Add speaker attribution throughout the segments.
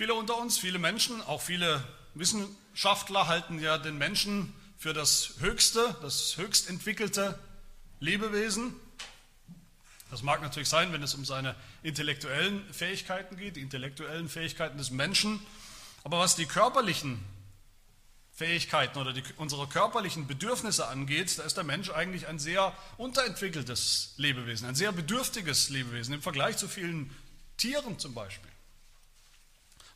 Speaker 1: Viele unter uns, viele Menschen, auch viele Wissenschaftler halten ja den Menschen für das höchste, das höchst entwickelte Lebewesen. Das mag natürlich sein, wenn es um seine intellektuellen Fähigkeiten geht, die intellektuellen Fähigkeiten des Menschen. Aber was die körperlichen Fähigkeiten oder die, unsere körperlichen Bedürfnisse angeht, da ist der Mensch eigentlich ein sehr unterentwickeltes Lebewesen, ein sehr bedürftiges Lebewesen im Vergleich zu vielen Tieren zum Beispiel.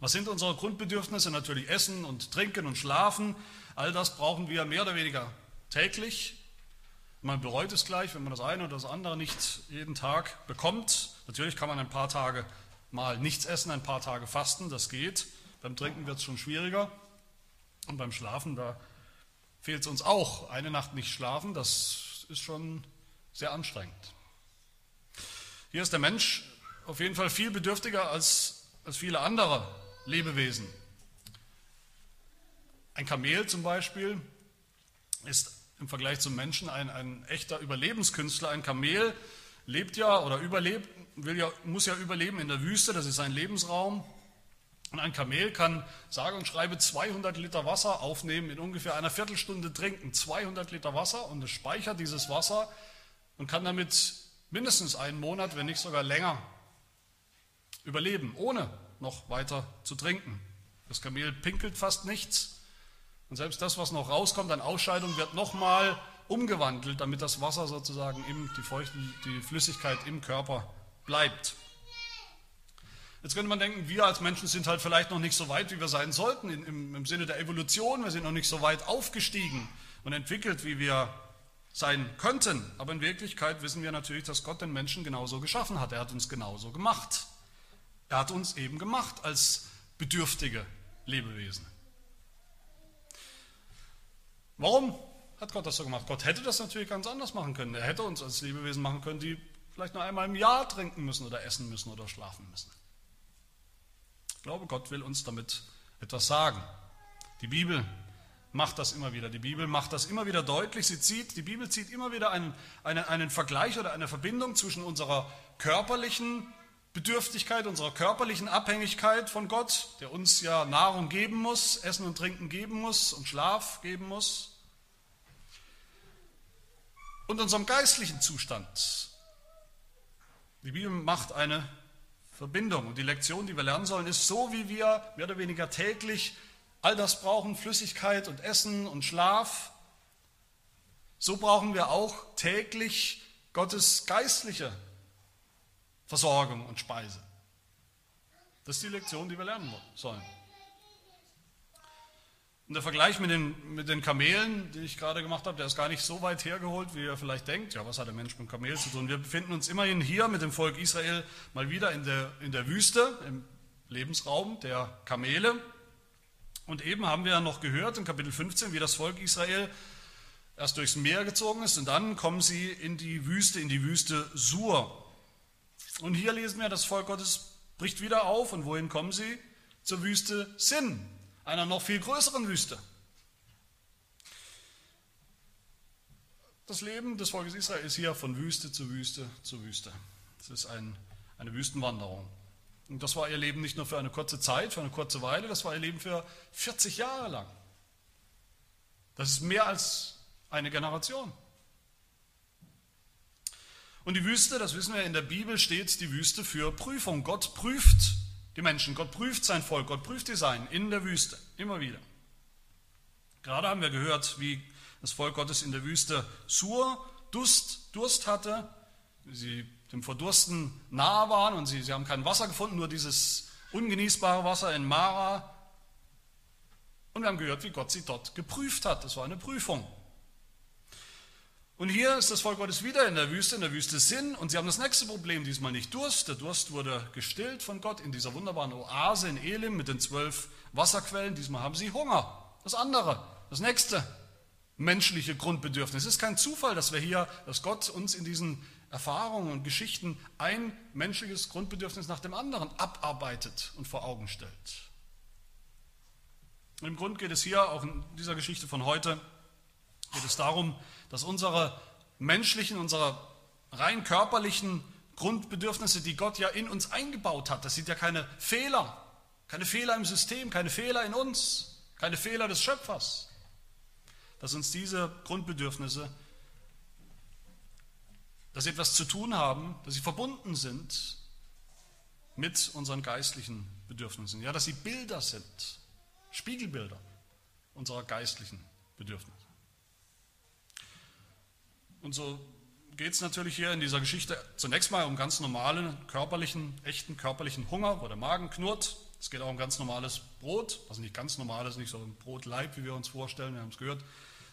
Speaker 1: Was sind unsere Grundbedürfnisse? Natürlich Essen und Trinken und Schlafen. All das brauchen wir mehr oder weniger täglich. Man bereut es gleich, wenn man das eine oder das andere nicht jeden Tag bekommt. Natürlich kann man ein paar Tage mal nichts essen, ein paar Tage fasten, das geht. Beim Trinken wird es schon schwieriger. Und beim Schlafen, da fehlt es uns auch. Eine Nacht nicht schlafen, das ist schon sehr anstrengend. Hier ist der Mensch auf jeden Fall viel bedürftiger als, als viele andere Lebewesen. Ein Kamel zum Beispiel ist im Vergleich zum Menschen ein, ein echter Überlebenskünstler. Ein Kamel lebt ja oder überlebt, will ja, muss ja überleben in der Wüste, das ist sein Lebensraum. Und ein Kamel kann, sage und schreibe, 200 Liter Wasser aufnehmen, in ungefähr einer Viertelstunde trinken. 200 Liter Wasser und es speichert dieses Wasser und kann damit mindestens einen Monat, wenn nicht sogar länger, überleben, ohne noch weiter zu trinken. Das Kamel pinkelt fast nichts, und selbst das, was noch rauskommt an Ausscheidung, wird nochmal umgewandelt, damit das Wasser sozusagen, im, die, Feuchte, die Flüssigkeit im Körper bleibt. Jetzt könnte man denken, wir als Menschen sind halt vielleicht noch nicht so weit, wie wir sein sollten, im, im Sinne der Evolution. Wir sind noch nicht so weit aufgestiegen und entwickelt, wie wir sein könnten. Aber in Wirklichkeit wissen wir natürlich, dass Gott den Menschen genauso geschaffen hat. Er hat uns genauso gemacht. Er hat uns eben gemacht als bedürftige Lebewesen. Warum hat Gott das so gemacht? Gott hätte das natürlich ganz anders machen können. Er hätte uns als Lebewesen machen können, die vielleicht nur einmal im Jahr trinken müssen oder essen müssen oder schlafen müssen. Ich glaube, Gott will uns damit etwas sagen. Die Bibel macht das immer wieder. Die Bibel macht das immer wieder deutlich. Sie zieht, die Bibel zieht immer wieder einen, einen, einen Vergleich oder eine Verbindung zwischen unserer körperlichen Bedürftigkeit, unserer körperlichen Abhängigkeit von Gott, der uns ja Nahrung geben muss, Essen und Trinken geben muss und Schlaf geben muss, und unserem geistlichen Zustand. Die Bibel macht eine Verbindung und die Lektion, die wir lernen sollen, ist so, wie wir mehr oder weniger täglich all das brauchen, Flüssigkeit und Essen und Schlaf, so brauchen wir auch täglich Gottes geistliche Versorgung und Speise. Das ist die Lektion, die wir lernen sollen. Und der Vergleich mit den, mit den Kamelen, den ich gerade gemacht habe, der ist gar nicht so weit hergeholt, wie ihr vielleicht denkt. Ja, was hat der Mensch mit dem Kamel zu tun? Wir befinden uns immerhin hier mit dem Volk Israel mal wieder in der, in der Wüste, im Lebensraum der Kamele. Und eben haben wir ja noch gehört in Kapitel 15, wie das Volk Israel erst durchs Meer gezogen ist und dann kommen sie in die Wüste, in die Wüste Sur. Und hier lesen wir, das Volk Gottes bricht wieder auf. Und wohin kommen sie? Zur Wüste Sin, einer noch viel größeren Wüste. Das Leben des Volkes Israel ist hier von Wüste zu Wüste zu Wüste. Es ist ein, eine Wüstenwanderung. Und das war ihr Leben nicht nur für eine kurze Zeit, für eine kurze Weile, das war ihr Leben für 40 Jahre lang. Das ist mehr als eine Generation. Und die Wüste, das wissen wir in der Bibel, steht die Wüste für Prüfung. Gott prüft die Menschen, Gott prüft sein Volk, Gott prüft die Sein in der Wüste, immer wieder. Gerade haben wir gehört, wie das Volk Gottes in der Wüste Sur Durst, Durst hatte, wie sie dem Verdursten nahe waren und sie, sie haben kein Wasser gefunden, nur dieses ungenießbare Wasser in Mara. Und wir haben gehört, wie Gott sie dort geprüft hat. Das war eine Prüfung. Und hier ist das Volk Gottes wieder in der Wüste, in der Wüste Sinn. Und sie haben das nächste Problem, diesmal nicht Durst. Der Durst wurde gestillt von Gott in dieser wunderbaren Oase in Elim mit den zwölf Wasserquellen. Diesmal haben sie Hunger. Das andere, das nächste menschliche Grundbedürfnis. Es ist kein Zufall, dass wir hier, dass Gott uns in diesen Erfahrungen und Geschichten ein menschliches Grundbedürfnis nach dem anderen abarbeitet und vor Augen stellt. Und Im Grunde geht es hier, auch in dieser Geschichte von heute, geht es darum, dass unsere menschlichen, unsere rein körperlichen Grundbedürfnisse, die Gott ja in uns eingebaut hat, das sind ja keine Fehler, keine Fehler im System, keine Fehler in uns, keine Fehler des Schöpfers. Dass uns diese Grundbedürfnisse, dass sie etwas zu tun haben, dass sie verbunden sind mit unseren geistlichen Bedürfnissen. Ja, dass sie Bilder sind, Spiegelbilder unserer geistlichen Bedürfnisse. Und so geht es natürlich hier in dieser Geschichte zunächst mal um ganz normalen körperlichen, echten körperlichen Hunger, wo der Magen knurrt. Es geht auch um ganz normales Brot, also nicht ganz normales, nicht so ein Brotleib, wie wir uns vorstellen, wir haben es gehört,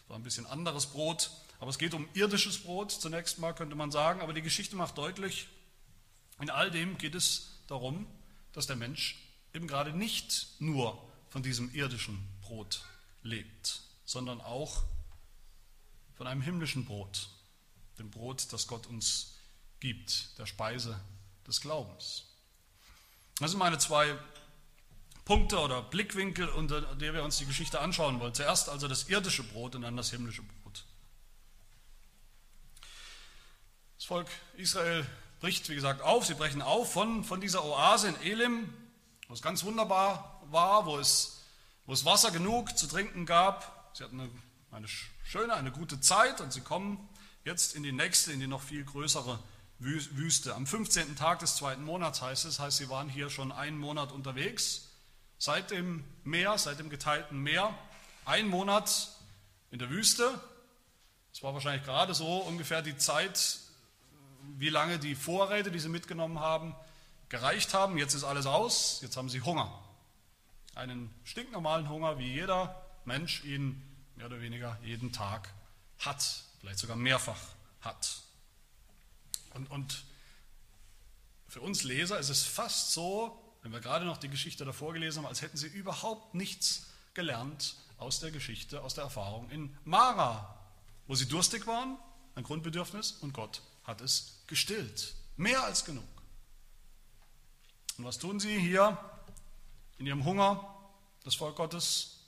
Speaker 1: sondern ein bisschen anderes Brot. Aber es geht um irdisches Brot zunächst mal, könnte man sagen. Aber die Geschichte macht deutlich, in all dem geht es darum, dass der Mensch eben gerade nicht nur von diesem irdischen Brot lebt, sondern auch von einem himmlischen Brot, dem Brot, das Gott uns gibt, der Speise des Glaubens. Das sind meine zwei Punkte oder Blickwinkel, unter der wir uns die Geschichte anschauen wollen. Zuerst also das irdische Brot und dann das himmlische Brot. Das Volk Israel bricht, wie gesagt, auf. Sie brechen auf von, von dieser Oase in Elim, wo es ganz wunderbar war, wo es, wo es Wasser genug zu trinken gab. Sie hatten eine, eine schöne, eine gute Zeit und sie kommen jetzt in die nächste, in die noch viel größere Wüste. Am 15. Tag des zweiten Monats heißt es, heißt, sie waren hier schon einen Monat unterwegs, seit dem Meer, seit dem geteilten Meer, ein Monat in der Wüste. Es war wahrscheinlich gerade so ungefähr die Zeit, wie lange die Vorräte, die sie mitgenommen haben, gereicht haben. Jetzt ist alles aus, jetzt haben sie Hunger. Einen stinknormalen Hunger, wie jeder Mensch ihn mehr oder weniger jeden Tag hat vielleicht sogar mehrfach hat. Und, und für uns Leser ist es fast so, wenn wir gerade noch die Geschichte davor gelesen haben, als hätten sie überhaupt nichts gelernt aus der Geschichte, aus der Erfahrung in Mara, wo sie durstig waren, ein Grundbedürfnis, und Gott hat es gestillt. Mehr als genug. Und was tun sie hier in ihrem Hunger, das Volk Gottes?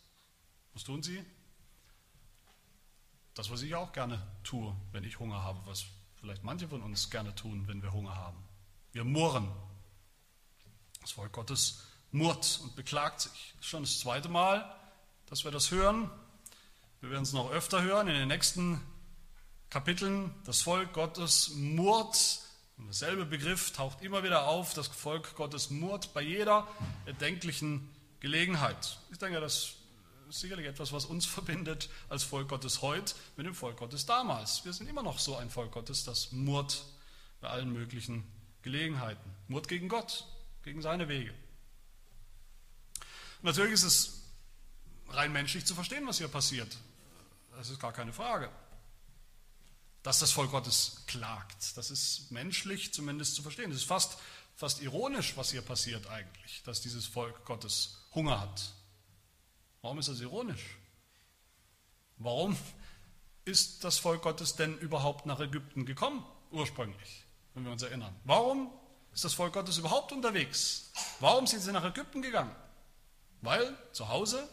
Speaker 1: Was tun sie? Das, was ich auch gerne tue, wenn ich Hunger habe, was vielleicht manche von uns gerne tun, wenn wir Hunger haben. Wir murren. Das Volk Gottes murrt und beklagt sich. Das ist schon das zweite Mal, dass wir das hören. Wir werden es noch öfter hören in den nächsten Kapiteln. Das Volk Gottes murrt. Und derselbe Begriff taucht immer wieder auf. Das Volk Gottes murrt bei jeder erdenklichen Gelegenheit. Ich denke, das sicherlich etwas, was uns verbindet als Volk Gottes heute mit dem Volk Gottes damals. Wir sind immer noch so ein Volk Gottes, das murrt bei allen möglichen Gelegenheiten. Murrt gegen Gott, gegen seine Wege. Natürlich ist es rein menschlich zu verstehen, was hier passiert. Das ist gar keine Frage. Dass das Volk Gottes klagt, das ist menschlich zumindest zu verstehen. Es ist fast, fast ironisch, was hier passiert eigentlich, dass dieses Volk Gottes Hunger hat Warum ist das ironisch? Warum ist das Volk Gottes denn überhaupt nach Ägypten gekommen, ursprünglich, wenn wir uns erinnern? Warum ist das Volk Gottes überhaupt unterwegs? Warum sind sie nach Ägypten gegangen? Weil zu Hause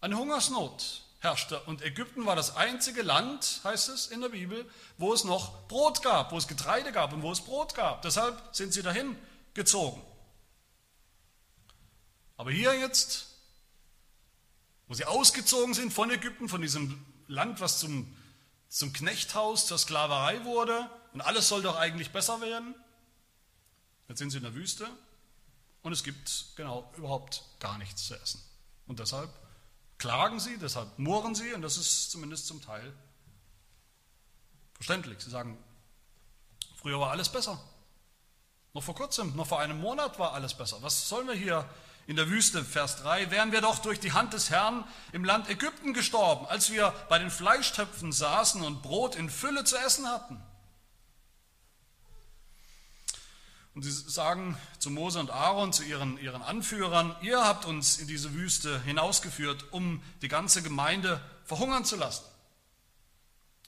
Speaker 1: eine Hungersnot herrschte. Und Ägypten war das einzige Land, heißt es in der Bibel, wo es noch Brot gab, wo es Getreide gab und wo es Brot gab. Deshalb sind sie dahin gezogen. Aber hier jetzt wo sie ausgezogen sind von Ägypten, von diesem Land, was zum, zum Knechthaus, zur Sklaverei wurde und alles soll doch eigentlich besser werden. Jetzt sind sie in der Wüste und es gibt genau überhaupt gar nichts zu essen. Und deshalb klagen sie, deshalb murren sie und das ist zumindest zum Teil verständlich. Sie sagen, früher war alles besser. Noch vor kurzem, noch vor einem Monat war alles besser. Was sollen wir hier in der Wüste, Vers 3, wären wir doch durch die Hand des Herrn im Land Ägypten gestorben, als wir bei den Fleischtöpfen saßen und Brot in Fülle zu essen hatten. Und sie sagen zu Mose und Aaron, zu ihren, ihren Anführern, ihr habt uns in diese Wüste hinausgeführt, um die ganze Gemeinde verhungern zu lassen.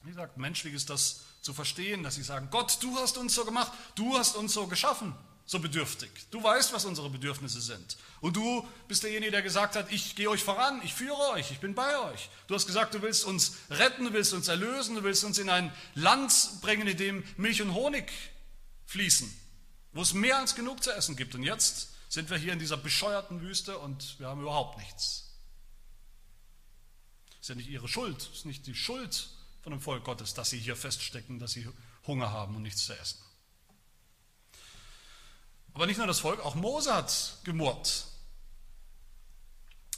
Speaker 1: Wie gesagt, menschlich ist das zu verstehen, dass sie sagen, Gott, du hast uns so gemacht, du hast uns so geschaffen so bedürftig. Du weißt, was unsere Bedürfnisse sind. Und du bist derjenige, der gesagt hat, ich gehe euch voran, ich führe euch, ich bin bei euch. Du hast gesagt, du willst uns retten, du willst uns erlösen, du willst uns in ein Land bringen, in dem Milch und Honig fließen, wo es mehr als genug zu essen gibt. Und jetzt sind wir hier in dieser bescheuerten Wüste und wir haben überhaupt nichts. Ist ja nicht ihre Schuld, ist nicht die Schuld von dem Volk Gottes, dass sie hier feststecken, dass sie Hunger haben und nichts zu essen. Aber nicht nur das Volk, auch Mose hat gemurrt.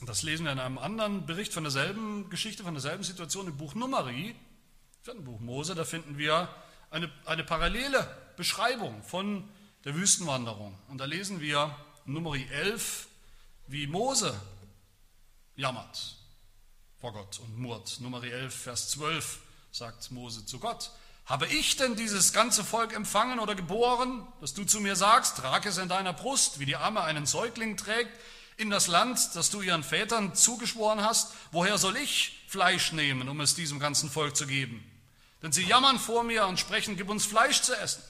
Speaker 1: Das lesen wir in einem anderen Bericht von derselben Geschichte, von derselben Situation im Buch Numeri, im Buch Mose. Da finden wir eine, eine parallele Beschreibung von der Wüstenwanderung. Und da lesen wir Numeri 11, wie Mose jammert vor Gott und murrt. Numeri 11, Vers 12 sagt Mose zu Gott. Habe ich denn dieses ganze Volk empfangen oder geboren, dass du zu mir sagst, trag es in deiner Brust, wie die Amme einen Säugling trägt, in das Land, das du ihren Vätern zugeschworen hast? Woher soll ich Fleisch nehmen, um es diesem ganzen Volk zu geben? Denn sie jammern vor mir und sprechen, gib uns Fleisch zu essen.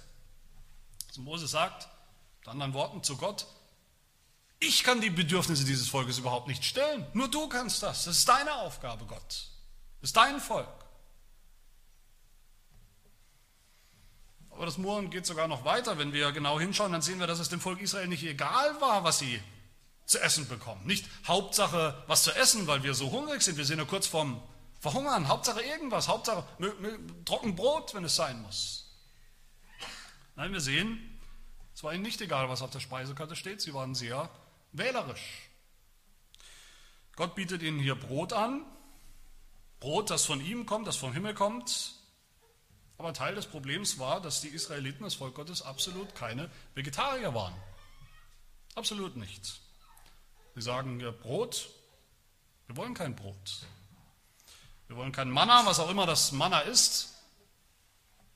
Speaker 1: Also Mose sagt, mit anderen Worten zu Gott, ich kann die Bedürfnisse dieses Volkes überhaupt nicht stellen. Nur du kannst das. Das ist deine Aufgabe, Gott. Das ist dein Volk. Aber das Murren geht sogar noch weiter. Wenn wir genau hinschauen, dann sehen wir, dass es dem Volk Israel nicht egal war, was sie zu essen bekommen. Nicht Hauptsache was zu essen, weil wir so hungrig sind. Wir sind ja kurz vorm Verhungern. Hauptsache irgendwas. Hauptsache trocken Brot, wenn es sein muss. Nein, wir sehen, es war ihnen nicht egal, was auf der Speisekarte steht. Sie waren sehr wählerisch. Gott bietet ihnen hier Brot an. Brot, das von ihm kommt, das vom Himmel kommt. Aber Teil des Problems war, dass die Israeliten, das Volk Gottes, absolut keine Vegetarier waren. Absolut nicht. Sie sagen, ja, Brot, wir wollen kein Brot. Wir wollen kein Manna, was auch immer das Manna ist.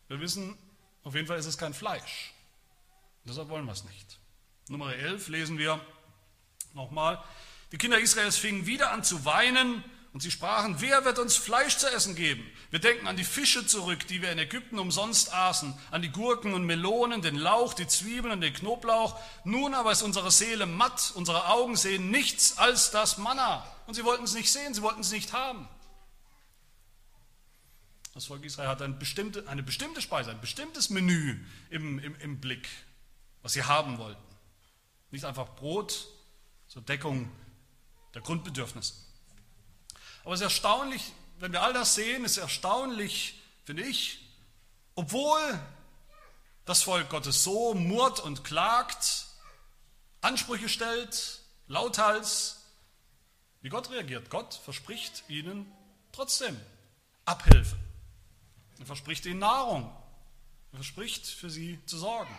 Speaker 1: Wir wissen, auf jeden Fall ist es kein Fleisch. Deshalb wollen wir es nicht. Nummer 11 lesen wir nochmal. Die Kinder Israels fingen wieder an zu weinen und sie sprachen, wer wird uns Fleisch zu essen geben? Wir denken an die Fische zurück, die wir in Ägypten umsonst aßen, an die Gurken und Melonen, den Lauch, die Zwiebeln und den Knoblauch. Nun aber ist unsere Seele matt, unsere Augen sehen nichts als das Manna. Und sie wollten es nicht sehen, sie wollten es nicht haben. Das Volk Israel hat eine bestimmte, eine bestimmte Speise, ein bestimmtes Menü im, im, im Blick, was sie haben wollten. Nicht einfach Brot zur Deckung der Grundbedürfnisse. Aber es ist erstaunlich, wenn wir all das sehen, ist erstaunlich, finde ich, obwohl das Volk Gottes so murrt und klagt, Ansprüche stellt, lauthals, wie Gott reagiert. Gott verspricht ihnen trotzdem Abhilfe. Er verspricht ihnen Nahrung. Er verspricht, für sie zu sorgen.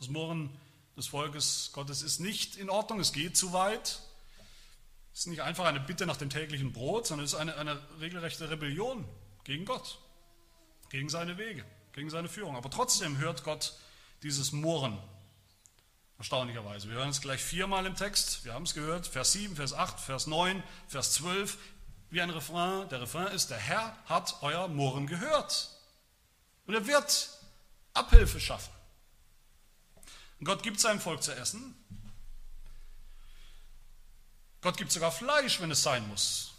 Speaker 1: Das Murren des Volkes Gottes ist nicht in Ordnung, es geht zu weit. Es ist nicht einfach eine Bitte nach dem täglichen Brot, sondern es ist eine, eine regelrechte Rebellion gegen Gott, gegen seine Wege, gegen seine Führung. Aber trotzdem hört Gott dieses Murren. Erstaunlicherweise. Wir hören es gleich viermal im Text. Wir haben es gehört. Vers 7, Vers 8, Vers 9, Vers 12. Wie ein Refrain. Der Refrain ist, der Herr hat euer Murren gehört. Und er wird Abhilfe schaffen. Und Gott gibt seinem Volk zu essen. Gott gibt sogar Fleisch, wenn es sein muss.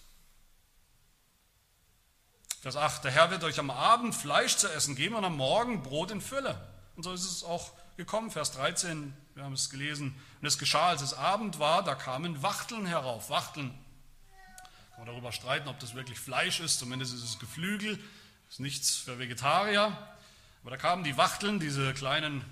Speaker 1: Vers 8, der Herr wird euch am Abend Fleisch zu essen geben und am Morgen Brot in Fülle. Und so ist es auch gekommen. Vers 13, wir haben es gelesen. Und es geschah, als es Abend war, da kamen Wachteln herauf. Wachteln, kann man darüber streiten, ob das wirklich Fleisch ist, zumindest ist es Geflügel, ist nichts für Vegetarier. Aber da kamen die Wachteln, diese kleinen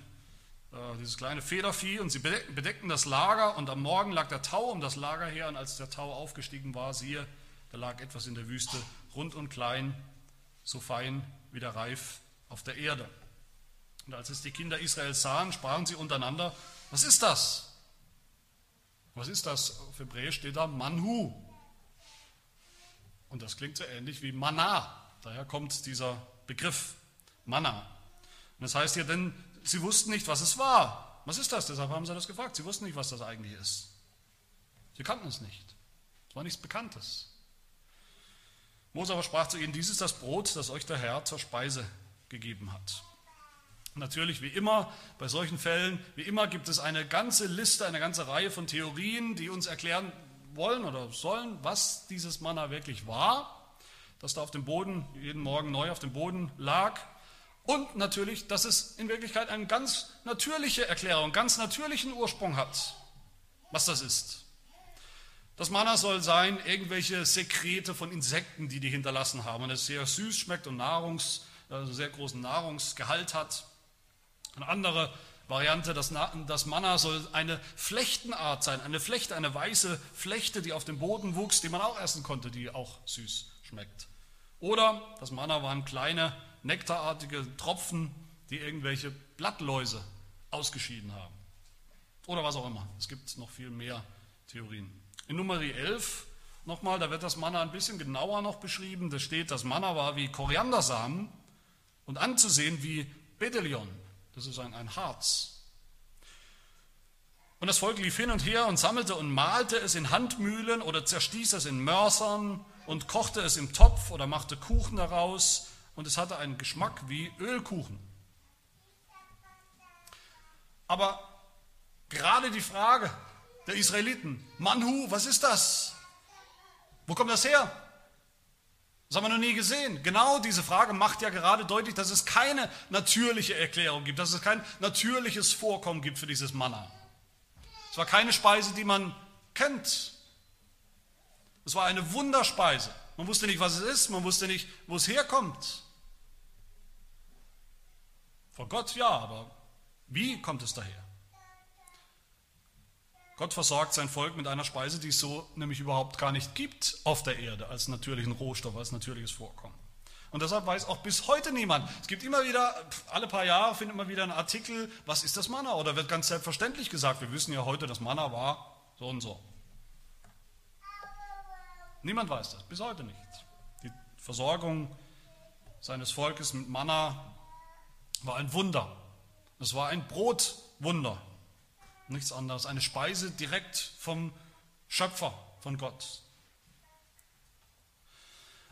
Speaker 1: dieses kleine Federvieh, und sie bedeckten das Lager, und am Morgen lag der Tau um das Lager her, und als der Tau aufgestiegen war, siehe, da lag etwas in der Wüste, rund und klein, so fein wie der Reif auf der Erde. Und als es die Kinder Israels sahen, sprachen sie untereinander, was ist das? Was ist das? Auf Hebräisch steht da Manhu. Und das klingt so ähnlich wie Manna. Daher kommt dieser Begriff Manna. Und das heißt hier, denn sie wussten nicht, was es war. Was ist das? Deshalb haben sie das gefragt. Sie wussten nicht, was das eigentlich ist. Sie kannten es nicht. Es war nichts Bekanntes. Mose aber sprach zu ihnen, dies ist das Brot, das euch der Herr zur Speise gegeben hat. Natürlich, wie immer, bei solchen Fällen, wie immer gibt es eine ganze Liste, eine ganze Reihe von Theorien, die uns erklären wollen oder sollen, was dieses Manna wirklich war, das da auf dem Boden, jeden Morgen neu auf dem Boden lag Und natürlich, dass es in Wirklichkeit eine ganz natürliche Erklärung, ganz natürlichen Ursprung hat, was das ist. Das Manna soll sein, irgendwelche Sekrete von Insekten, die die hinterlassen haben und es sehr süß schmeckt und Nahrungs, also sehr großen Nahrungsgehalt hat. Eine andere Variante, das, das Manna soll eine Flechtenart sein, eine Flechte, eine weiße Flechte, die auf dem Boden wuchs, die man auch essen konnte, die auch süß schmeckt. Oder das Manna waren kleine nektarartige Tropfen, die irgendwelche Blattläuse ausgeschieden haben. Oder was auch immer. Es gibt noch viel mehr Theorien. In Nummer 11 nochmal, da wird das Manna ein bisschen genauer noch beschrieben. Da steht, das Manna war wie Koriandersamen und anzusehen wie Bedelion. Das ist ein, ein Harz. Und das Volk lief hin und her und sammelte und malte es in Handmühlen oder zerstieß es in Mörsern und kochte es im Topf oder machte Kuchen daraus und es hatte einen Geschmack wie Ölkuchen. Aber gerade die Frage der Israeliten, Manhu, was ist das? Wo kommt das her? Das haben wir noch nie gesehen. Genau diese Frage macht ja gerade deutlich, dass es keine natürliche Erklärung gibt, dass es kein natürliches Vorkommen gibt für dieses Manna. Es war keine Speise, die man kennt. Es war eine Wunderspeise. Man wusste nicht, was es ist, man wusste nicht, wo es herkommt. Vor Gott ja, aber wie kommt es daher? Gott versorgt sein Volk mit einer Speise, die es so nämlich überhaupt gar nicht gibt auf der Erde als natürlichen Rohstoff, als natürliches Vorkommen. Und deshalb weiß auch bis heute niemand. Es gibt immer wieder, alle paar Jahre findet man wieder einen Artikel, was ist das Manna? Oder wird ganz selbstverständlich gesagt, wir wissen ja heute, das Manna war so und so. Niemand weiß das, bis heute nicht. Die Versorgung seines Volkes mit Manna war ein Wunder. Es war ein Brotwunder. Nichts anderes. Eine Speise direkt vom Schöpfer, von Gott.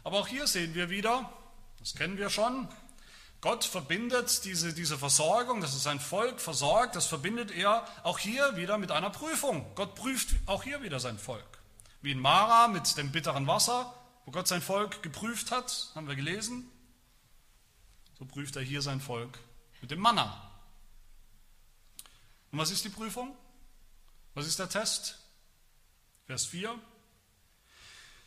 Speaker 1: Aber auch hier sehen wir wieder, das kennen wir schon, Gott verbindet diese, diese Versorgung, dass es sein Volk versorgt, das verbindet er auch hier wieder mit einer Prüfung. Gott prüft auch hier wieder sein Volk. Wie in Mara mit dem bitteren Wasser, wo Gott sein Volk geprüft hat, haben wir gelesen. So prüft er hier sein Volk mit dem Manna. Und was ist die Prüfung? Was ist der Test? Vers 4.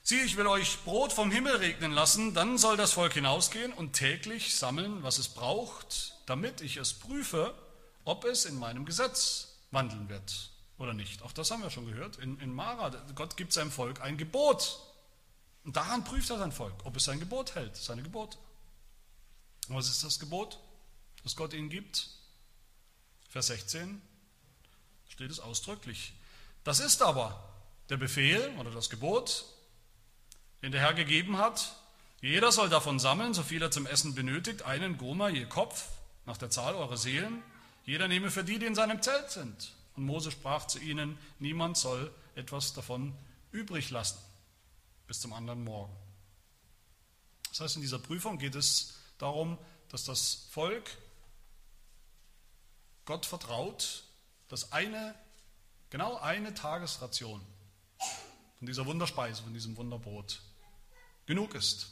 Speaker 1: Sieh, ich will euch Brot vom Himmel regnen lassen, dann soll das Volk hinausgehen und täglich sammeln, was es braucht, damit ich es prüfe, ob es in meinem Gesetz wandeln wird oder nicht. Auch das haben wir schon gehört in, in Mara. Gott gibt seinem Volk ein Gebot. Und daran prüft er sein Volk, ob es sein Gebot hält, seine Gebote. Was ist das Gebot? das Gott ihnen gibt? Vers 16 steht es ausdrücklich. Das ist aber der Befehl oder das Gebot, den der Herr gegeben hat. Jeder soll davon sammeln, so viel er zum Essen benötigt, einen Goma je Kopf, nach der Zahl eurer Seelen. Jeder nehme für die, die in seinem Zelt sind. Und Mose sprach zu ihnen, niemand soll etwas davon übrig lassen, bis zum anderen Morgen. Das heißt, in dieser Prüfung geht es darum, dass das Volk Gott vertraut, dass eine, genau eine Tagesration von dieser Wunderspeise, von diesem Wunderbrot genug ist.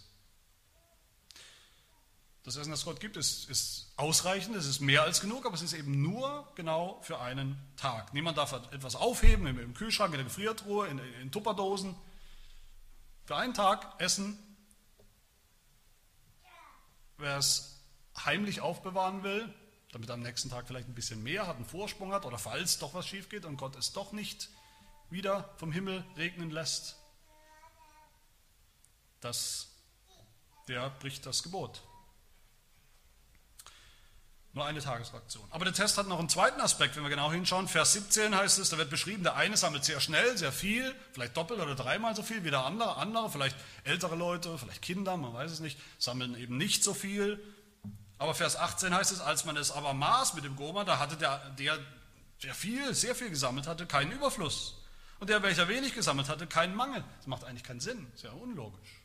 Speaker 1: Das Essen, das Gott gibt, ist, ist ausreichend, es ist mehr als genug, aber es ist eben nur genau für einen Tag. Niemand darf etwas aufheben im, Kühlschrank, in der Gefriertruhe, in, in Tupperdosen. Für einen Tag Essen. Wer es heimlich aufbewahren will, damit er am nächsten Tag vielleicht ein bisschen mehr hat, einen Vorsprung hat oder falls doch was schief geht und Gott es doch nicht wieder vom Himmel regnen lässt, dass der bricht das Gebot. Nur eine Tagesfraktion. Aber der Test hat noch einen zweiten Aspekt, wenn wir genau hinschauen. Vers 17 heißt es, da wird beschrieben, der eine sammelt sehr schnell, sehr viel, vielleicht doppelt oder dreimal so viel wie der andere. Andere, vielleicht ältere Leute, vielleicht Kinder, man weiß es nicht, sammeln eben nicht so viel. Aber Vers 18 heißt es, als man es aber maß mit dem Goma, da hatte der, der, der viel, sehr viel gesammelt hatte, keinen Überfluss. Und der, welcher wenig gesammelt hatte, keinen Mangel. Das macht eigentlich keinen Sinn, sehr unlogisch.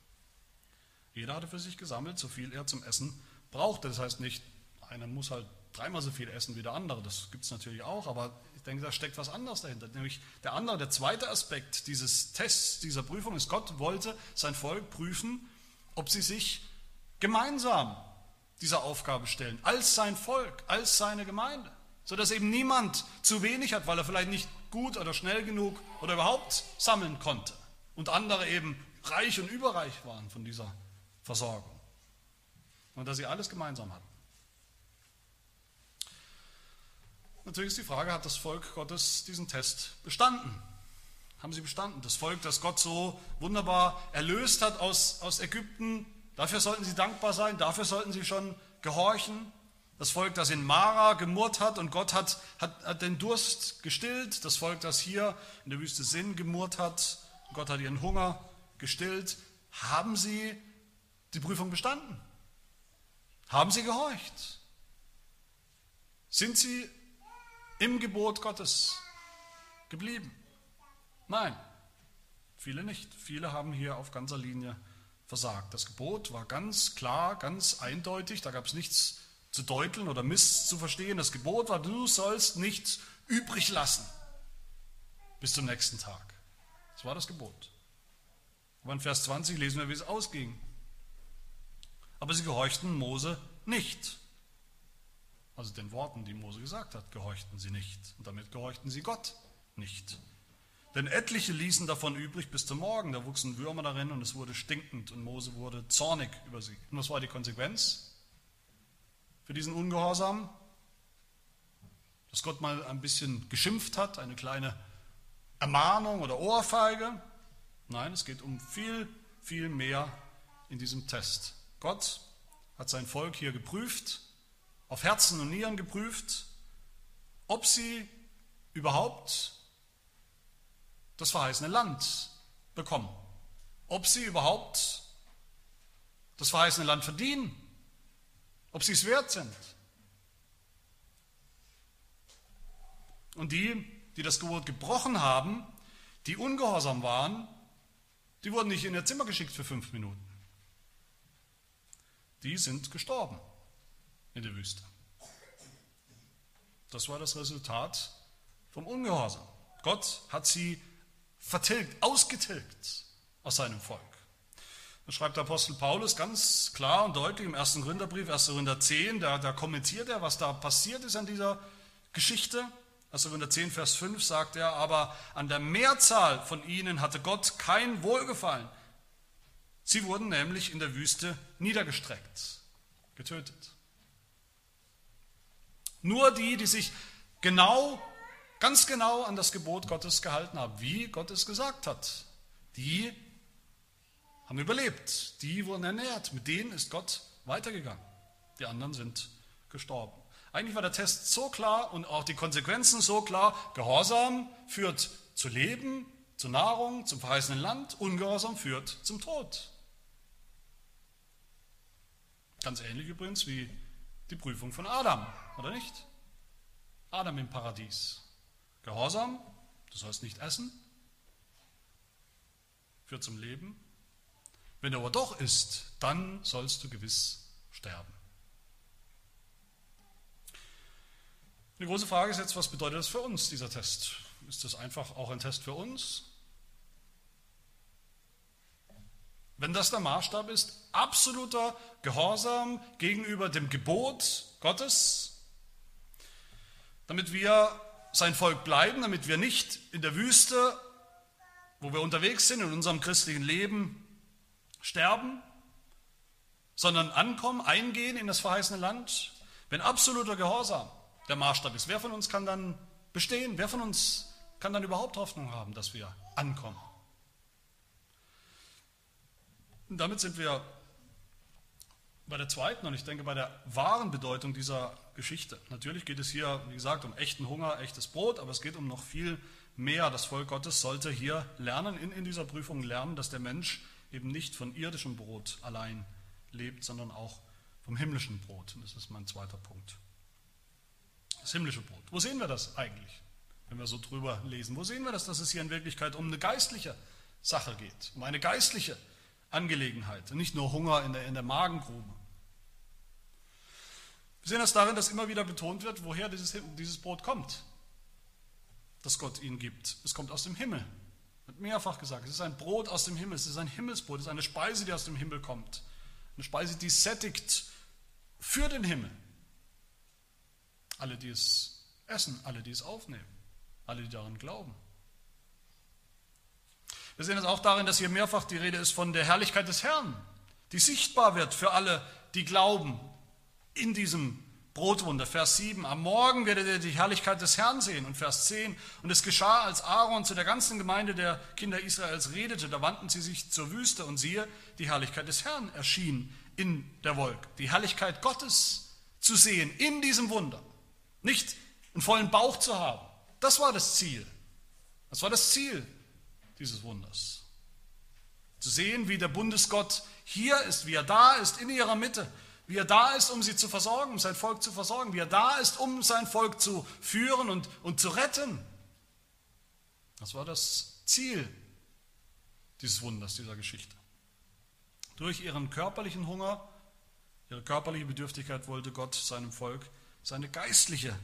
Speaker 1: Jeder hatte für sich gesammelt, so viel er zum Essen brauchte. Das heißt nicht, einer muss halt dreimal so viel essen wie der andere. Das gibt es natürlich auch, aber ich denke, da steckt was anderes dahinter. Nämlich der andere, der zweite Aspekt dieses Tests, dieser Prüfung ist, Gott wollte sein Volk prüfen, ob sie sich gemeinsam dieser Aufgabe stellen, als sein Volk, als seine Gemeinde, sodass eben niemand zu wenig hat, weil er vielleicht nicht gut oder schnell genug oder überhaupt sammeln konnte und andere eben reich und überreich waren von dieser Versorgung und dass sie alles gemeinsam hatten. Natürlich ist die Frage, hat das Volk Gottes diesen Test bestanden? Haben sie bestanden? Das Volk, das Gott so wunderbar erlöst hat aus, aus Ägypten, dafür sollten sie dankbar sein, dafür sollten sie schon gehorchen. Das Volk, das in Mara gemurrt hat und Gott hat, hat, hat den Durst gestillt. Das Volk, das hier in der Wüste Sinn gemurrt hat, Gott hat ihren Hunger gestillt. Haben sie die Prüfung bestanden? Haben sie gehorcht? Sind sie im Gebot Gottes geblieben? Nein, viele nicht. Viele haben hier auf ganzer Linie versagt. Das Gebot war ganz klar, ganz eindeutig, da gab es nichts zu deuteln oder misszuverstehen. Das Gebot war, du sollst nichts übrig lassen bis zum nächsten Tag. Das war das Gebot. Aber in Vers 20 lesen wir, wie es ausging. Aber sie gehorchten Mose nicht. Also den Worten, die Mose gesagt hat, gehorchten sie nicht. Und damit gehorchten sie Gott nicht. Denn etliche ließen davon übrig bis zum Morgen. Da wuchsen Würmer darin und es wurde stinkend und Mose wurde zornig über sie. Und was war die Konsequenz für diesen Ungehorsam? Dass Gott mal ein bisschen geschimpft hat, eine kleine Ermahnung oder Ohrfeige. Nein, es geht um viel, viel mehr in diesem Test. Gott hat sein Volk hier geprüft auf Herzen und Nieren geprüft, ob sie überhaupt das verheißene Land bekommen, ob sie überhaupt das verheißene Land verdienen, ob sie es wert sind. Und die, die das Gebot gebrochen haben, die ungehorsam waren, die wurden nicht in ihr Zimmer geschickt für fünf Minuten. Die sind gestorben in der Wüste. Das war das Resultat vom Ungehorsam. Gott hat sie vertilgt, ausgetilgt aus seinem Volk. Da schreibt der Apostel Paulus ganz klar und deutlich im ersten Gründerbrief, 1. Gründer 10, da, da kommentiert er, was da passiert ist an dieser Geschichte. 1. Gründer 10, Vers 5 sagt er, aber an der Mehrzahl von ihnen hatte Gott kein Wohlgefallen. Sie wurden nämlich in der Wüste niedergestreckt, getötet. Nur die, die sich genau, ganz genau an das Gebot Gottes gehalten haben, wie Gott es gesagt hat, die haben überlebt, die wurden ernährt, mit denen ist Gott weitergegangen. Die anderen sind gestorben. Eigentlich war der Test so klar und auch die Konsequenzen so klar. Gehorsam führt zu Leben, zu Nahrung, zum verheißenen Land. Ungehorsam führt zum Tod. Ganz ähnlich übrigens wie die Prüfung von Adam, oder nicht? Adam im Paradies. Gehorsam, du sollst nicht essen, führt zum Leben. Wenn du aber doch isst, dann sollst du gewiss sterben. Eine große Frage ist jetzt, was bedeutet das für uns, dieser Test? Ist das einfach auch ein Test für uns? Wenn das der Maßstab ist, absoluter Gehorsam gegenüber dem Gebot Gottes, damit wir sein Volk bleiben, damit wir nicht in der Wüste, wo wir unterwegs sind, in unserem christlichen Leben sterben, sondern ankommen, eingehen in das verheißene Land. Wenn absoluter Gehorsam der Maßstab ist, wer von uns kann dann bestehen? Wer von uns kann dann überhaupt Hoffnung haben, dass wir ankommen? Und damit sind wir bei der zweiten und ich denke bei der wahren Bedeutung dieser Geschichte. Natürlich geht es hier, wie gesagt, um echten Hunger, echtes Brot, aber es geht um noch viel mehr. Das Volk Gottes sollte hier lernen, in, in dieser Prüfung lernen, dass der Mensch eben nicht von irdischem Brot allein lebt, sondern auch vom himmlischen Brot. Und das ist mein zweiter Punkt. Das himmlische Brot. Wo sehen wir das eigentlich, wenn wir so drüber lesen? Wo sehen wir das, dass es hier in Wirklichkeit um eine geistliche Sache geht, um eine geistliche Angelegenheit und nicht nur Hunger in der, in der Magengrube. Wir sehen das darin, dass immer wieder betont wird, woher dieses, dieses Brot kommt, das Gott ihnen gibt. Es kommt aus dem Himmel. Wird mehrfach gesagt, es ist ein Brot aus dem Himmel, es ist ein Himmelsbrot, es ist eine Speise, die aus dem Himmel kommt. Eine Speise, die sättigt für den Himmel. Alle, die es essen, alle, die es aufnehmen, alle, die daran glauben. Wir sehen es auch darin, dass hier mehrfach die Rede ist von der Herrlichkeit des Herrn, die sichtbar wird für alle, die glauben in diesem Brotwunder. Vers 7, am Morgen werdet ihr die Herrlichkeit des Herrn sehen. Und Vers 10, und es geschah, als Aaron zu der ganzen Gemeinde der Kinder Israels redete, da wandten sie sich zur Wüste und siehe, die Herrlichkeit des Herrn erschien in der Wolke. Die Herrlichkeit Gottes zu sehen in diesem Wunder. Nicht einen vollen Bauch zu haben. Das war das Ziel. Das war das Ziel dieses Wunders. Zu sehen, wie der Bundesgott hier ist, wie er da ist, in ihrer Mitte, wie er da ist, um sie zu versorgen, um sein Volk zu versorgen, wie er da ist, um sein Volk zu führen und, und zu retten. Das war das Ziel dieses Wunders, dieser Geschichte. Durch ihren körperlichen Hunger, ihre körperliche Bedürftigkeit wollte Gott seinem Volk seine geistliche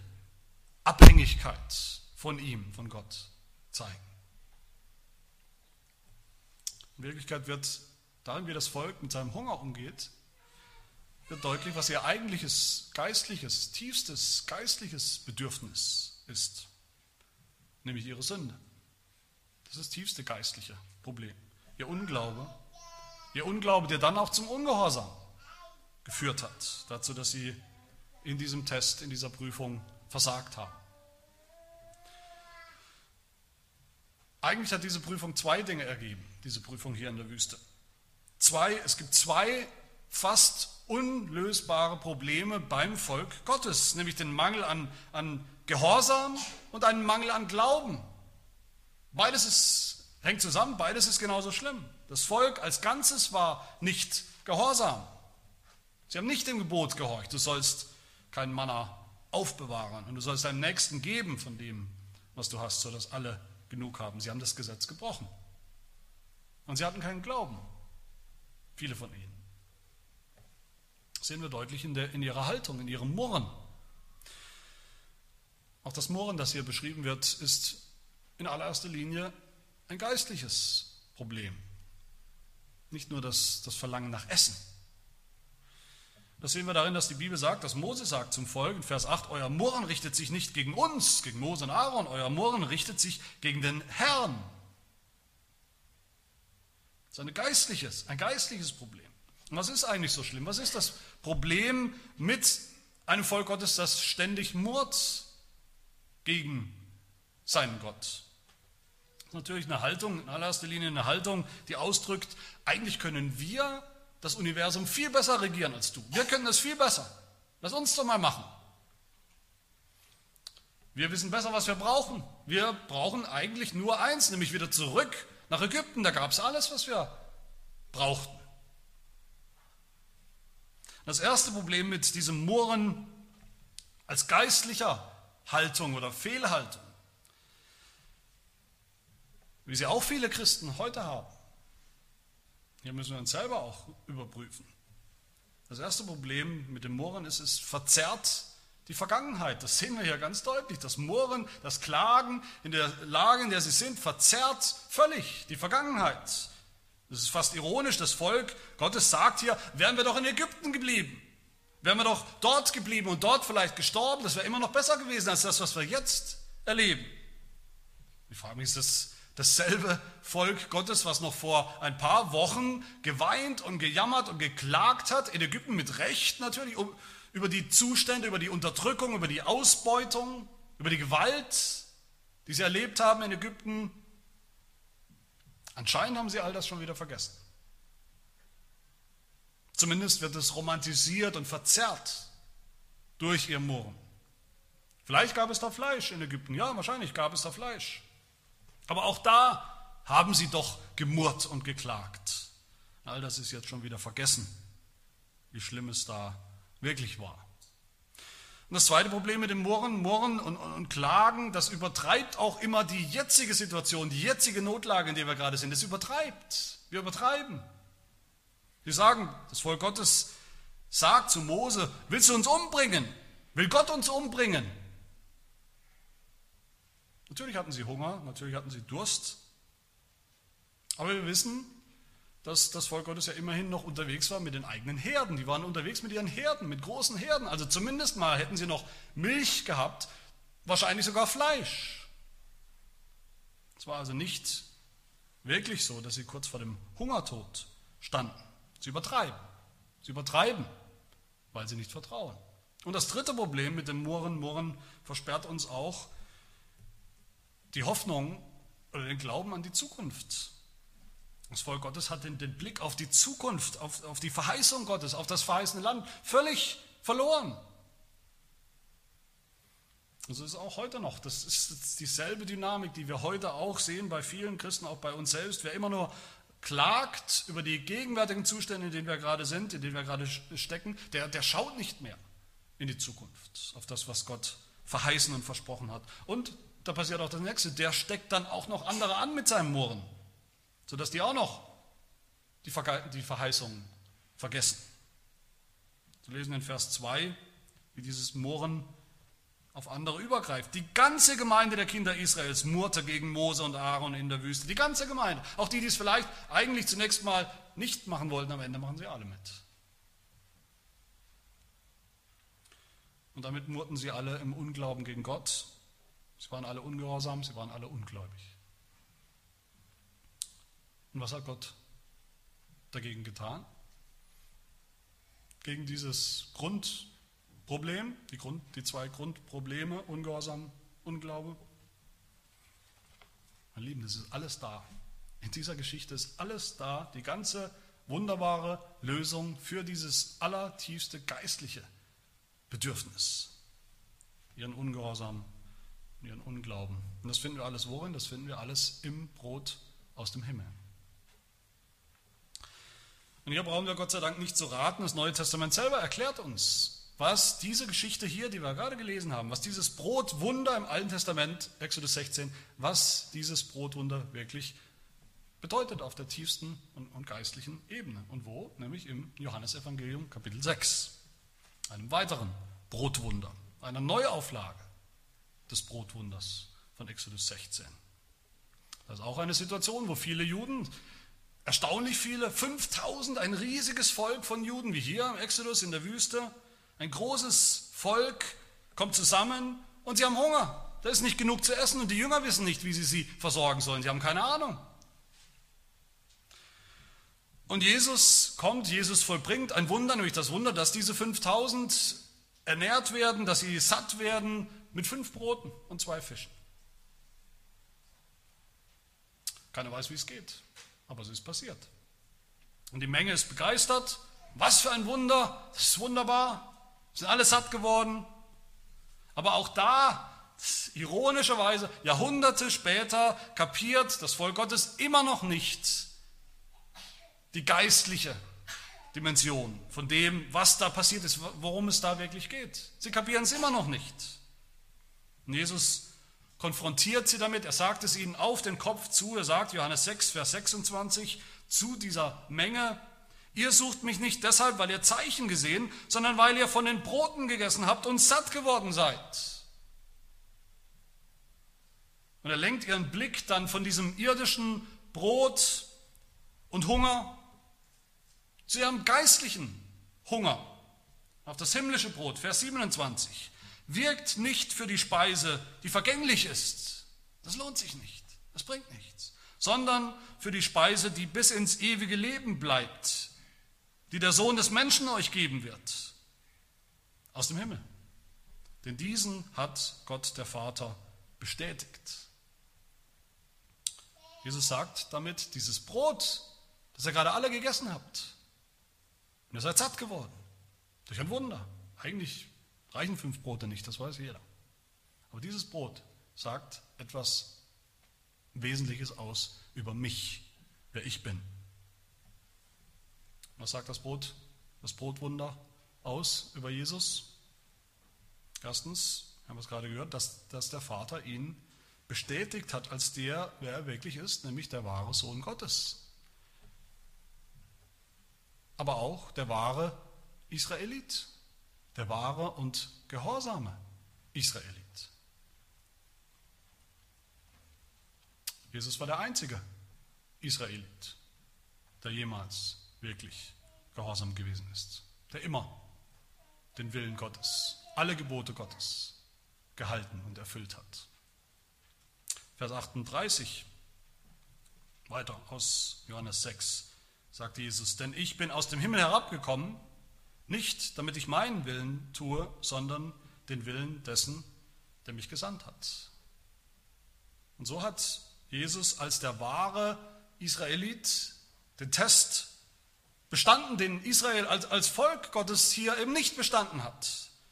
Speaker 1: Abhängigkeit von ihm, von Gott zeigen. In Wirklichkeit wird darin, wie das Volk mit seinem Hunger umgeht, wird deutlich, was ihr eigentliches geistliches, tiefstes geistliches Bedürfnis ist, nämlich ihre Sünde. Das ist das tiefste geistliche Problem. Ihr Unglaube, ihr Unglaube, der dann auch zum Ungehorsam geführt hat, dazu, dass sie in diesem Test, in dieser Prüfung versagt haben. Eigentlich hat diese Prüfung zwei Dinge ergeben, diese Prüfung hier in der Wüste. Zwei, es gibt zwei fast unlösbare Probleme beim Volk Gottes, nämlich den Mangel an, an Gehorsam und einen Mangel an Glauben. Beides ist, hängt zusammen, beides ist genauso schlimm. Das Volk als Ganzes war nicht gehorsam. Sie haben nicht dem Gebot gehorcht, du sollst keinen Manna aufbewahren und du sollst deinem Nächsten geben von dem, was du hast, sodass alle genug haben. Sie haben das Gesetz gebrochen. Und sie hatten keinen Glauben, viele von ihnen. Das sehen wir deutlich in, der, in ihrer Haltung, in ihrem Murren. Auch das Murren, das hier beschrieben wird, ist in allererster Linie ein geistliches Problem. Nicht nur das, das Verlangen nach Essen. Das sehen wir darin, dass die Bibel sagt, dass Mose sagt zum Volk in Vers 8, euer Murren richtet sich nicht gegen uns, gegen Mose und Aaron, euer Murren richtet sich gegen den Herrn. Das ist ein geistliches, ein geistliches Problem. Und was ist eigentlich so schlimm? Was ist das Problem mit einem Volk Gottes, das ständig murrt gegen seinen Gott? Das ist natürlich eine Haltung, in allererster Linie eine Haltung, die ausdrückt, eigentlich können wir das Universum viel besser regieren als du. Wir können das viel besser. Lass uns doch mal machen. Wir wissen besser, was wir brauchen. Wir brauchen eigentlich nur eins, nämlich wieder zurück nach Ägypten. Da gab es alles, was wir brauchten. Das erste Problem mit diesem Murren als geistlicher Haltung oder Fehlhaltung, wie sie auch viele Christen heute haben, hier müssen wir uns selber auch überprüfen. Das erste Problem mit dem Murren ist, es verzerrt die Vergangenheit. Das sehen wir hier ganz deutlich. Das Murren, das Klagen in der Lage, in der sie sind, verzerrt völlig die Vergangenheit. Das ist fast ironisch. Das Volk Gottes sagt hier, wären wir doch in Ägypten geblieben. Wären wir doch dort geblieben und dort vielleicht gestorben. Das wäre immer noch besser gewesen als das, was wir jetzt erleben. Ich frage mich, ist das Dasselbe Volk Gottes, was noch vor ein paar Wochen geweint und gejammert und geklagt hat, in Ägypten mit Recht natürlich, um, über die Zustände, über die Unterdrückung, über die Ausbeutung, über die Gewalt, die sie erlebt haben in Ägypten. Anscheinend haben sie all das schon wieder vergessen. Zumindest wird es romantisiert und verzerrt durch ihr Murren. Vielleicht gab es da Fleisch in Ägypten. Ja, wahrscheinlich gab es da Fleisch. Aber auch da haben sie doch gemurrt und geklagt. All das ist jetzt schon wieder vergessen, wie schlimm es da wirklich war. Und das zweite Problem mit dem Murren, Murren und, und, und, Klagen, das übertreibt auch immer die jetzige Situation, die jetzige Notlage, in der wir gerade sind. Das übertreibt. Wir übertreiben. Wir sagen, das Volk Gottes sagt zu Mose, willst du uns umbringen? Will Gott uns umbringen? Natürlich hatten sie Hunger, natürlich hatten sie Durst, aber wir wissen, dass das Volk Gottes ja immerhin noch unterwegs war mit den eigenen Herden. Die waren unterwegs mit ihren Herden, mit großen Herden. Also zumindest mal hätten sie noch Milch gehabt, wahrscheinlich sogar Fleisch. Es war also nicht wirklich so, dass sie kurz vor dem Hungertod standen. Sie übertreiben. Sie übertreiben, weil sie nicht vertrauen. Und das dritte Problem mit dem Murren, Murren versperrt uns auch die Hoffnung oder den Glauben an die Zukunft. Das Volk Gottes hat den, den Blick auf die Zukunft, auf, auf die Verheißung Gottes, auf das verheißene Land völlig verloren. Und so ist es auch heute noch. Das ist dieselbe Dynamik, die wir heute auch sehen bei vielen Christen, auch bei uns selbst. Wer immer nur klagt über die gegenwärtigen Zustände, in denen wir gerade sind, in denen wir gerade stecken, der, der schaut nicht mehr in die Zukunft, auf das, was Gott verheißen und versprochen hat. Und da passiert auch das Nächste, der steckt dann auch noch andere an mit seinem Murren, sodass die auch noch die, die Verheißung vergessen. Wir lesen in Vers 2, wie dieses Murren auf andere übergreift. Die ganze Gemeinde der Kinder Israels murrte gegen Mose und Aaron in der Wüste. Die ganze Gemeinde. Auch die, die es vielleicht eigentlich zunächst mal nicht machen wollten, am Ende machen sie alle mit. Und damit murrten sie alle im Unglauben gegen Gott. Sie waren alle ungehorsam, sie waren alle ungläubig. Und was hat Gott dagegen getan? Gegen dieses Grund, Problem, die, Grund, die zwei Grundprobleme, Ungehorsam, Unglaube. Mein Lieben, das ist alles da. In dieser Geschichte ist alles da, die ganze wunderbare Lösung für dieses allertiefste geistliche Bedürfnis. Ihren Ungehorsam, ihren Unglauben. Und das finden wir alles worin? Das finden wir alles im Brot aus dem Himmel. Und hier brauchen wir Gott sei Dank nicht zu raten. Das Neue Testament selber erklärt uns, was diese Geschichte hier, die wir gerade gelesen haben, was dieses Brotwunder im Alten Testament, Exodus 16, was dieses Brotwunder wirklich bedeutet auf der tiefsten und, geistlichen Ebene. Und wo? Nämlich im Johannesevangelium Kapitel 6, einem weiteren Brotwunder, einer Neuauflage des Brotwunders von Exodus 16. Das ist auch eine Situation, wo viele Juden, erstaunlich viele, 5000, ein riesiges Volk von Juden, wie hier im Exodus in der Wüste, ein großes Volk kommt zusammen und sie haben Hunger. Da ist nicht genug zu essen und die Jünger wissen nicht, wie sie sie versorgen sollen. Sie haben keine Ahnung. Und Jesus kommt, Jesus vollbringt ein Wunder, nämlich das Wunder, dass diese 5000 ernährt werden, dass sie satt werden mit fünf Broten und zwei Fischen. Keiner weiß, wie es geht, aber es ist passiert. Und die Menge ist begeistert. Was für ein Wunder, das ist wunderbar. Sind alle satt geworden. Aber auch da, ironischerweise, Jahrhunderte später kapiert das Volk Gottes immer noch nicht die geistliche Dimension von dem, was da passiert ist, worum es da wirklich geht. Sie kapieren es immer noch nicht. Und Jesus konfrontiert sie damit, er sagt es ihnen auf den Kopf zu, er sagt, Johannes 6, Vers 26, zu dieser Menge, Ihr sucht mich nicht deshalb, weil ihr Zeichen gesehen, sondern weil ihr von den Broten gegessen habt und satt geworden seid. Und er lenkt ihren Blick dann von diesem irdischen Brot und Hunger zu ihrem geistlichen Hunger auf das himmlische Brot. Vers 27. Wirkt nicht für die Speise, die vergänglich ist. Das lohnt sich nicht. Das bringt nichts. Sondern für die Speise, die bis ins ewige Leben bleibt, die der Sohn des Menschen euch geben wird, aus dem Himmel. Denn diesen hat Gott der Vater bestätigt. Jesus sagt damit, dieses Brot, das ihr gerade alle gegessen habt, und ihr seid satt geworden, durch ein Wunder. Eigentlich reichen fünf Brote nicht, das weiß jeder. Aber dieses Brot sagt etwas Wesentliches aus über mich, wer ich bin. Was sagt das Brot, das Brotwunder aus über Jesus? Erstens, haben wir es gerade gehört, dass, dass der Vater ihn bestätigt hat als der, wer er wirklich ist, nämlich der wahre Sohn Gottes. Aber auch der wahre Israelit, der wahre und gehorsame Israelit. Jesus war der einzige Israelit der jemals wirklich gehorsam gewesen ist, der immer den Willen Gottes, alle Gebote Gottes gehalten und erfüllt hat. Vers 38, weiter aus Johannes 6, sagt Jesus, denn ich bin aus dem Himmel herabgekommen, nicht damit ich meinen Willen tue, sondern den Willen dessen, der mich gesandt hat. Und so hat Jesus als der wahre Israelit den Test bestanden, den Israel als, als Volk Gottes hier eben nicht bestanden hat.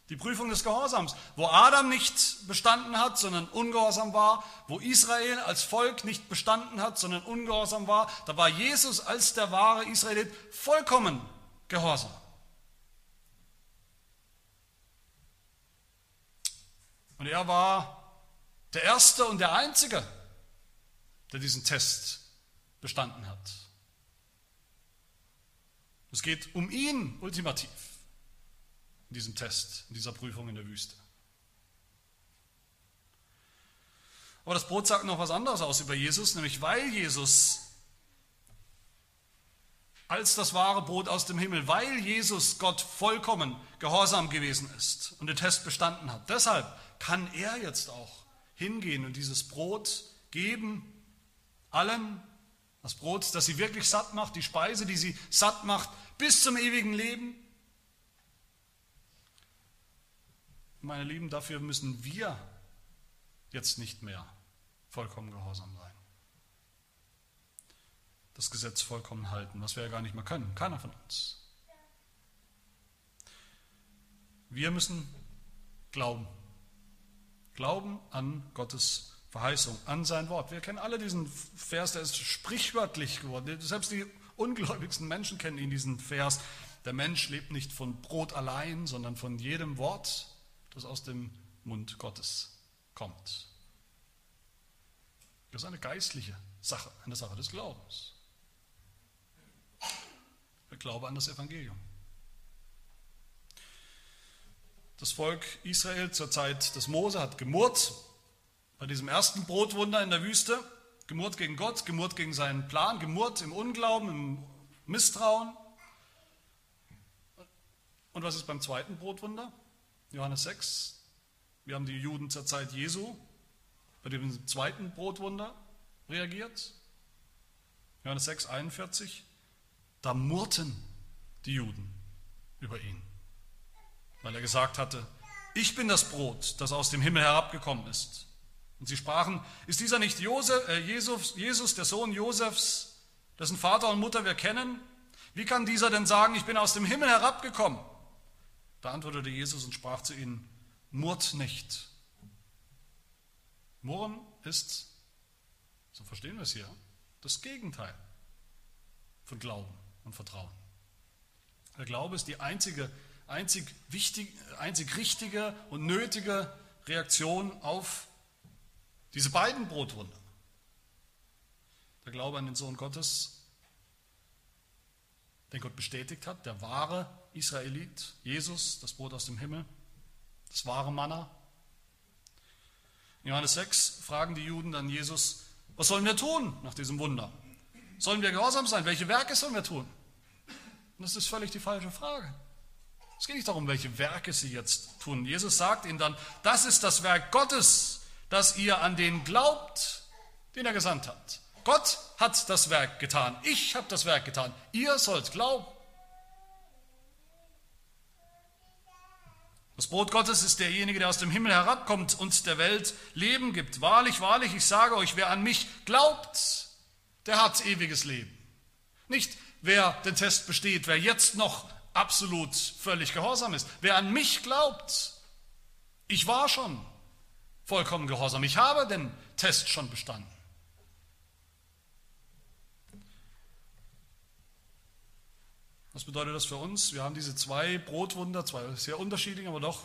Speaker 1: Die Prüfung des Gehorsams, wo Adam nicht bestanden hat, sondern ungehorsam war, wo Israel als Volk nicht bestanden hat, sondern ungehorsam war, da war Jesus als der wahre Israelit vollkommen gehorsam. Und er war der Erste und der Einzige, der diesen Test bestanden hat. Es geht um ihn ultimativ in diesem Test, in dieser Prüfung in der Wüste. Aber das Brot sagt noch was anderes aus über Jesus, nämlich weil Jesus als das wahre Brot aus dem Himmel, weil Jesus Gott vollkommen gehorsam gewesen ist und den Test bestanden hat. Deshalb kann er jetzt auch hingehen und dieses Brot geben, allen, das Brot, das sie wirklich satt macht, die Speise, die sie satt macht, bis zum ewigen Leben. Meine Lieben, dafür müssen wir jetzt nicht mehr vollkommen gehorsam sein. Das Gesetz vollkommen halten, was wir ja gar nicht mehr können. Keiner von uns. Wir müssen glauben. Glauben an Gottes Verheißung, an sein Wort. Wir kennen alle diesen Vers, der ist sprichwörtlich geworden. Selbst die ungläubigsten Menschen kennen ihn, diesen Vers. Der Mensch lebt nicht von Brot allein, sondern von jedem Wort, das aus dem Mund Gottes kommt. Das ist eine geistliche Sache, eine Sache des Glaubens. Glaube an das Evangelium. Das Volk Israel zur Zeit des Mose hat gemurrt bei diesem ersten Brotwunder in der Wüste. Gemurrt gegen Gott, gemurrt gegen seinen Plan, gemurrt im Unglauben, im Misstrauen. Und was ist beim zweiten Brotwunder? Johannes 6. Wir haben die Juden zur Zeit Jesu bei dem zweiten Brotwunder reagiert. Johannes 6, 41. Da murrten die Juden über ihn, weil er gesagt hatte, ich bin das Brot, das aus dem Himmel herabgekommen ist. Und sie sprachen, ist dieser nicht Josef, äh, Jesus, Jesus, der Sohn Josefs, dessen Vater und Mutter wir kennen? Wie kann dieser denn sagen, ich bin aus dem Himmel herabgekommen? Da antwortete Jesus und sprach zu ihnen, murrt nicht. Murren ist, so verstehen wir es hier, das Gegenteil von Glauben und Vertrauen. Der Glaube ist die einzige, einzig, wichtig, einzig richtige und nötige Reaktion auf diese beiden Brotwunder. Der Glaube an den Sohn Gottes, den Gott bestätigt hat, der wahre Israelit, Jesus, das Brot aus dem Himmel, das wahre Manna. In Johannes 6 fragen die Juden dann Jesus, was sollen wir tun nach diesem Wunder? Sollen wir gehorsam sein? Welche Werke sollen wir tun? Und das ist völlig die falsche Frage. Es geht nicht darum, welche Werke sie jetzt tun. Jesus sagt ihnen dann, das ist das Werk Gottes, dass ihr an den glaubt, den er gesandt hat. Gott hat das Werk getan. Ich habe das Werk getan. Ihr sollt glauben. Das Brot Gottes ist derjenige, der aus dem Himmel herabkommt und der Welt Leben gibt. Wahrlich, wahrlich, ich sage euch, wer an mich glaubt, der hat ewiges Leben. Nicht wer den Test besteht, wer jetzt noch absolut völlig gehorsam ist. Wer an mich glaubt, ich war schon vollkommen gehorsam. Ich habe den Test schon bestanden. Was bedeutet das für uns? Wir haben diese zwei Brotwunder, zwei sehr unterschiedliche, aber doch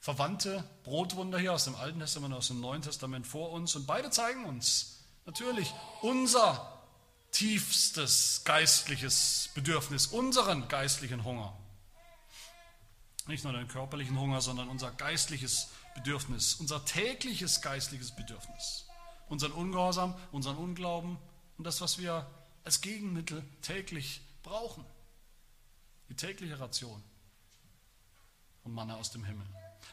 Speaker 1: verwandte Brotwunder hier aus dem Alten Testament und aus dem Neuen Testament vor uns. Und beide zeigen uns natürlich unser tiefstes geistliches Bedürfnis, unseren geistlichen Hunger. Nicht nur den körperlichen Hunger, sondern unser geistliches Bedürfnis, unser tägliches geistliches Bedürfnis. Unseren Ungehorsam, unseren Unglauben und das, was wir als Gegenmittel täglich brauchen. Die tägliche Ration und Manna aus dem Himmel.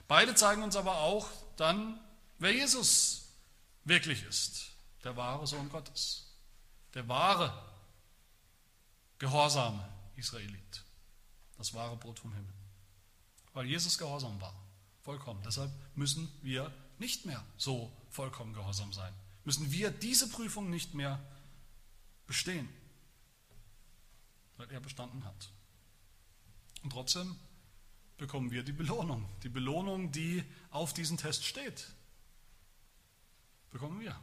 Speaker 1: Beide zeigen uns aber auch dann, wer Jesus wirklich ist. Der wahre Sohn Gottes. Der wahre, gehorsame Israelit. Das wahre Brot vom Himmel. Weil Jesus gehorsam war. Vollkommen. Deshalb müssen wir nicht mehr so vollkommen gehorsam sein. Müssen wir diese Prüfung nicht mehr bestehen. Weil er bestanden hat. Und trotzdem bekommen wir die Belohnung. Die Belohnung, die auf diesem Test steht. Bekommen wir.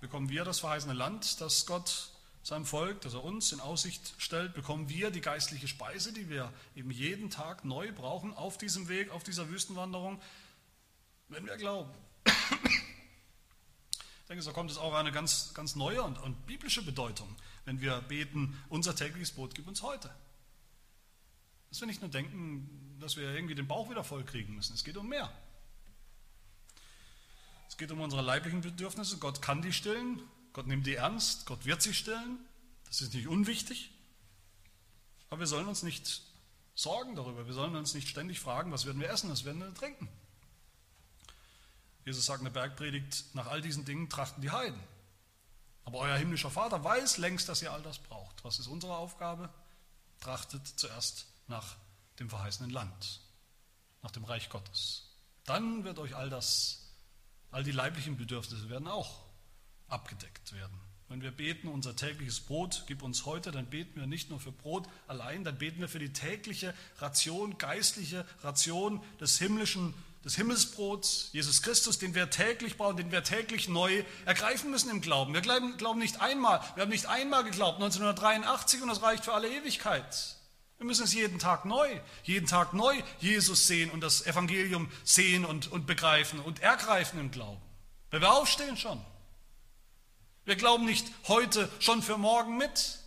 Speaker 1: Bekommen wir das verheißene Land, das Gott seinem Volk, das er uns in Aussicht stellt, bekommen wir die geistliche Speise, die wir eben jeden Tag neu brauchen auf diesem Weg, auf dieser Wüstenwanderung, wenn wir glauben. Ich denke, so kommt es auch eine ganz, ganz neue und, und biblische Bedeutung, wenn wir beten, unser tägliches Brot gib uns heute. Dass wir nicht nur denken, dass wir irgendwie den Bauch wieder voll kriegen müssen. Es geht um mehr. Es geht um unsere leiblichen Bedürfnisse. Gott kann die stillen. Gott nimmt die ernst. Gott wird sie stillen. Das ist nicht unwichtig. Aber wir sollen uns nicht sorgen darüber. Wir sollen uns nicht ständig fragen, was werden wir essen, was werden wir trinken. Jesus sagt in der Bergpredigt, nach all diesen Dingen trachten die Heiden. Aber euer himmlischer Vater weiß längst, dass ihr all das braucht. Was ist unsere Aufgabe? Trachtet zuerst nach dem verheißenen Land, nach dem Reich Gottes. Dann wird euch all das, all die leiblichen Bedürfnisse werden auch abgedeckt werden. Wenn wir beten, unser tägliches Brot, gib uns heute, dann beten wir nicht nur für Brot allein, dann beten wir für die tägliche Ration, geistliche Ration des himmlischen, des Himmelsbrots, Jesus Christus, den wir täglich brauchen, den wir täglich neu ergreifen müssen im Glauben. Wir glauben, glauben nicht einmal, wir haben nicht einmal geglaubt, 1983 und das reicht für alle Ewigkeit. Wir müssen es jeden Tag neu, jeden Tag neu Jesus sehen und das Evangelium sehen und, und begreifen und ergreifen im Glauben. Wenn wir aufstehen schon. Wir glauben nicht heute schon für morgen mit.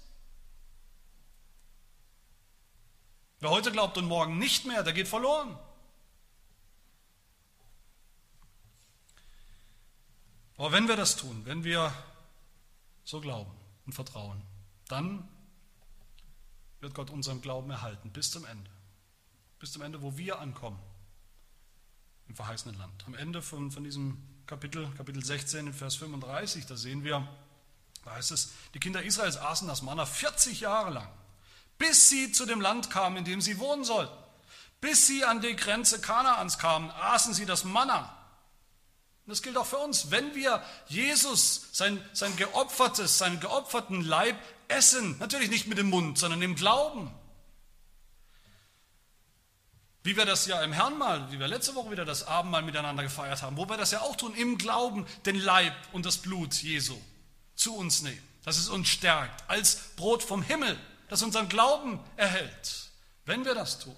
Speaker 1: Wer heute glaubt und morgen nicht mehr, der geht verloren. Aber wenn wir das tun, wenn wir so glauben und vertrauen, dann wird Gott unseren Glauben erhalten bis zum Ende. Bis zum Ende, wo wir ankommen im verheißenen Land. Am Ende von, von diesem Kapitel, Kapitel 16, Vers 35, da sehen wir, da heißt es, die Kinder Israels aßen das Manna 40 Jahre lang, bis sie zu dem Land kamen, in dem sie wohnen sollten. Bis sie an die Grenze Kanaans kamen, aßen sie das Manna. Und das gilt auch für uns. Wenn wir Jesus, sein, sein geopfertes, seinen geopferten Leib essen, natürlich nicht mit dem Mund, sondern im Glauben. Wie wir das ja im Herrnmal, wie wir letzte Woche wieder das Abendmahl miteinander gefeiert haben, wo wir das ja auch tun, im Glauben den Leib und das Blut Jesu zu uns nehmen, dass es uns stärkt, als Brot vom Himmel, das unseren Glauben erhält. Wenn wir das tun,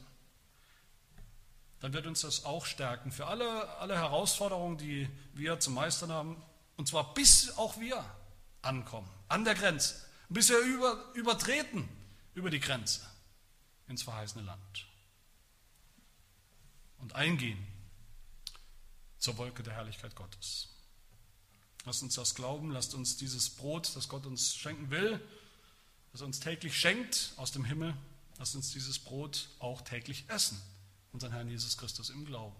Speaker 1: dann wird uns das auch stärken für alle, alle Herausforderungen, die wir zu meistern haben, und zwar bis auch wir ankommen, an der Grenze bis wir über, übertreten über die Grenze ins verheißene Land und eingehen zur Wolke der Herrlichkeit Gottes. Lasst uns das glauben, lasst uns dieses Brot, das Gott uns schenken will, das er uns täglich schenkt aus dem Himmel, lasst uns dieses Brot auch täglich essen, unseren Herrn Jesus Christus im Glauben.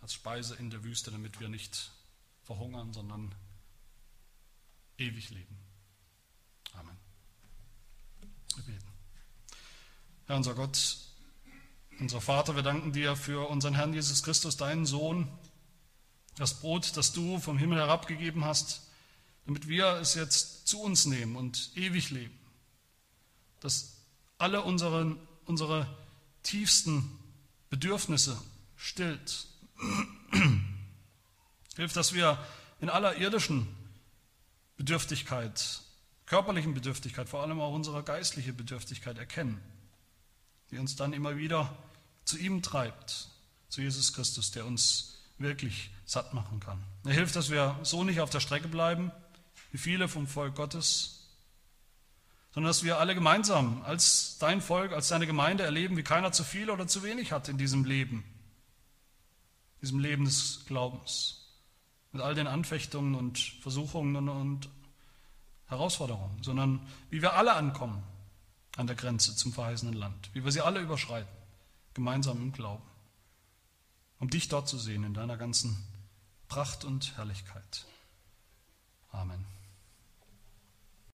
Speaker 1: Als Speise in der Wüste, damit wir nicht verhungern, sondern ewig leben. Amen. Wir beten. Herr unser Gott, unser Vater, wir danken dir für unseren Herrn Jesus Christus, deinen Sohn, das Brot, das du vom Himmel herabgegeben hast, damit wir es jetzt zu uns nehmen und ewig leben. Dass alle unsere, unsere tiefsten Bedürfnisse stillt. Hilf, dass wir in aller irdischen Bedürftigkeit körperlichen Bedürftigkeit, vor allem auch unsere geistliche Bedürftigkeit erkennen, die uns dann immer wieder zu ihm treibt, zu Jesus Christus, der uns wirklich satt machen kann. Er hilft, dass wir so nicht auf der Strecke bleiben, wie viele vom Volk Gottes, sondern dass wir alle gemeinsam als dein Volk, als deine Gemeinde erleben, wie keiner zu viel oder zu wenig hat in diesem Leben, diesem Leben des Glaubens, mit all den Anfechtungen und Versuchungen und Herausforderungen, sondern wie wir alle ankommen an der Grenze zum verheißenen Land, wie wir sie alle überschreiten, gemeinsam im Glauben, um dich dort zu sehen in deiner ganzen Pracht und Herrlichkeit. Amen.